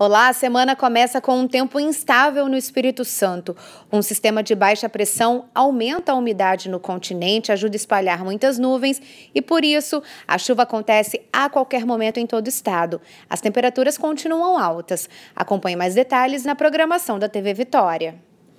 Olá, a semana começa com um tempo instável no Espírito Santo. Um sistema de baixa pressão aumenta a umidade no continente, ajuda a espalhar muitas nuvens e, por isso, a chuva acontece a qualquer momento em todo o estado. As temperaturas continuam altas. Acompanhe mais detalhes na programação da TV Vitória.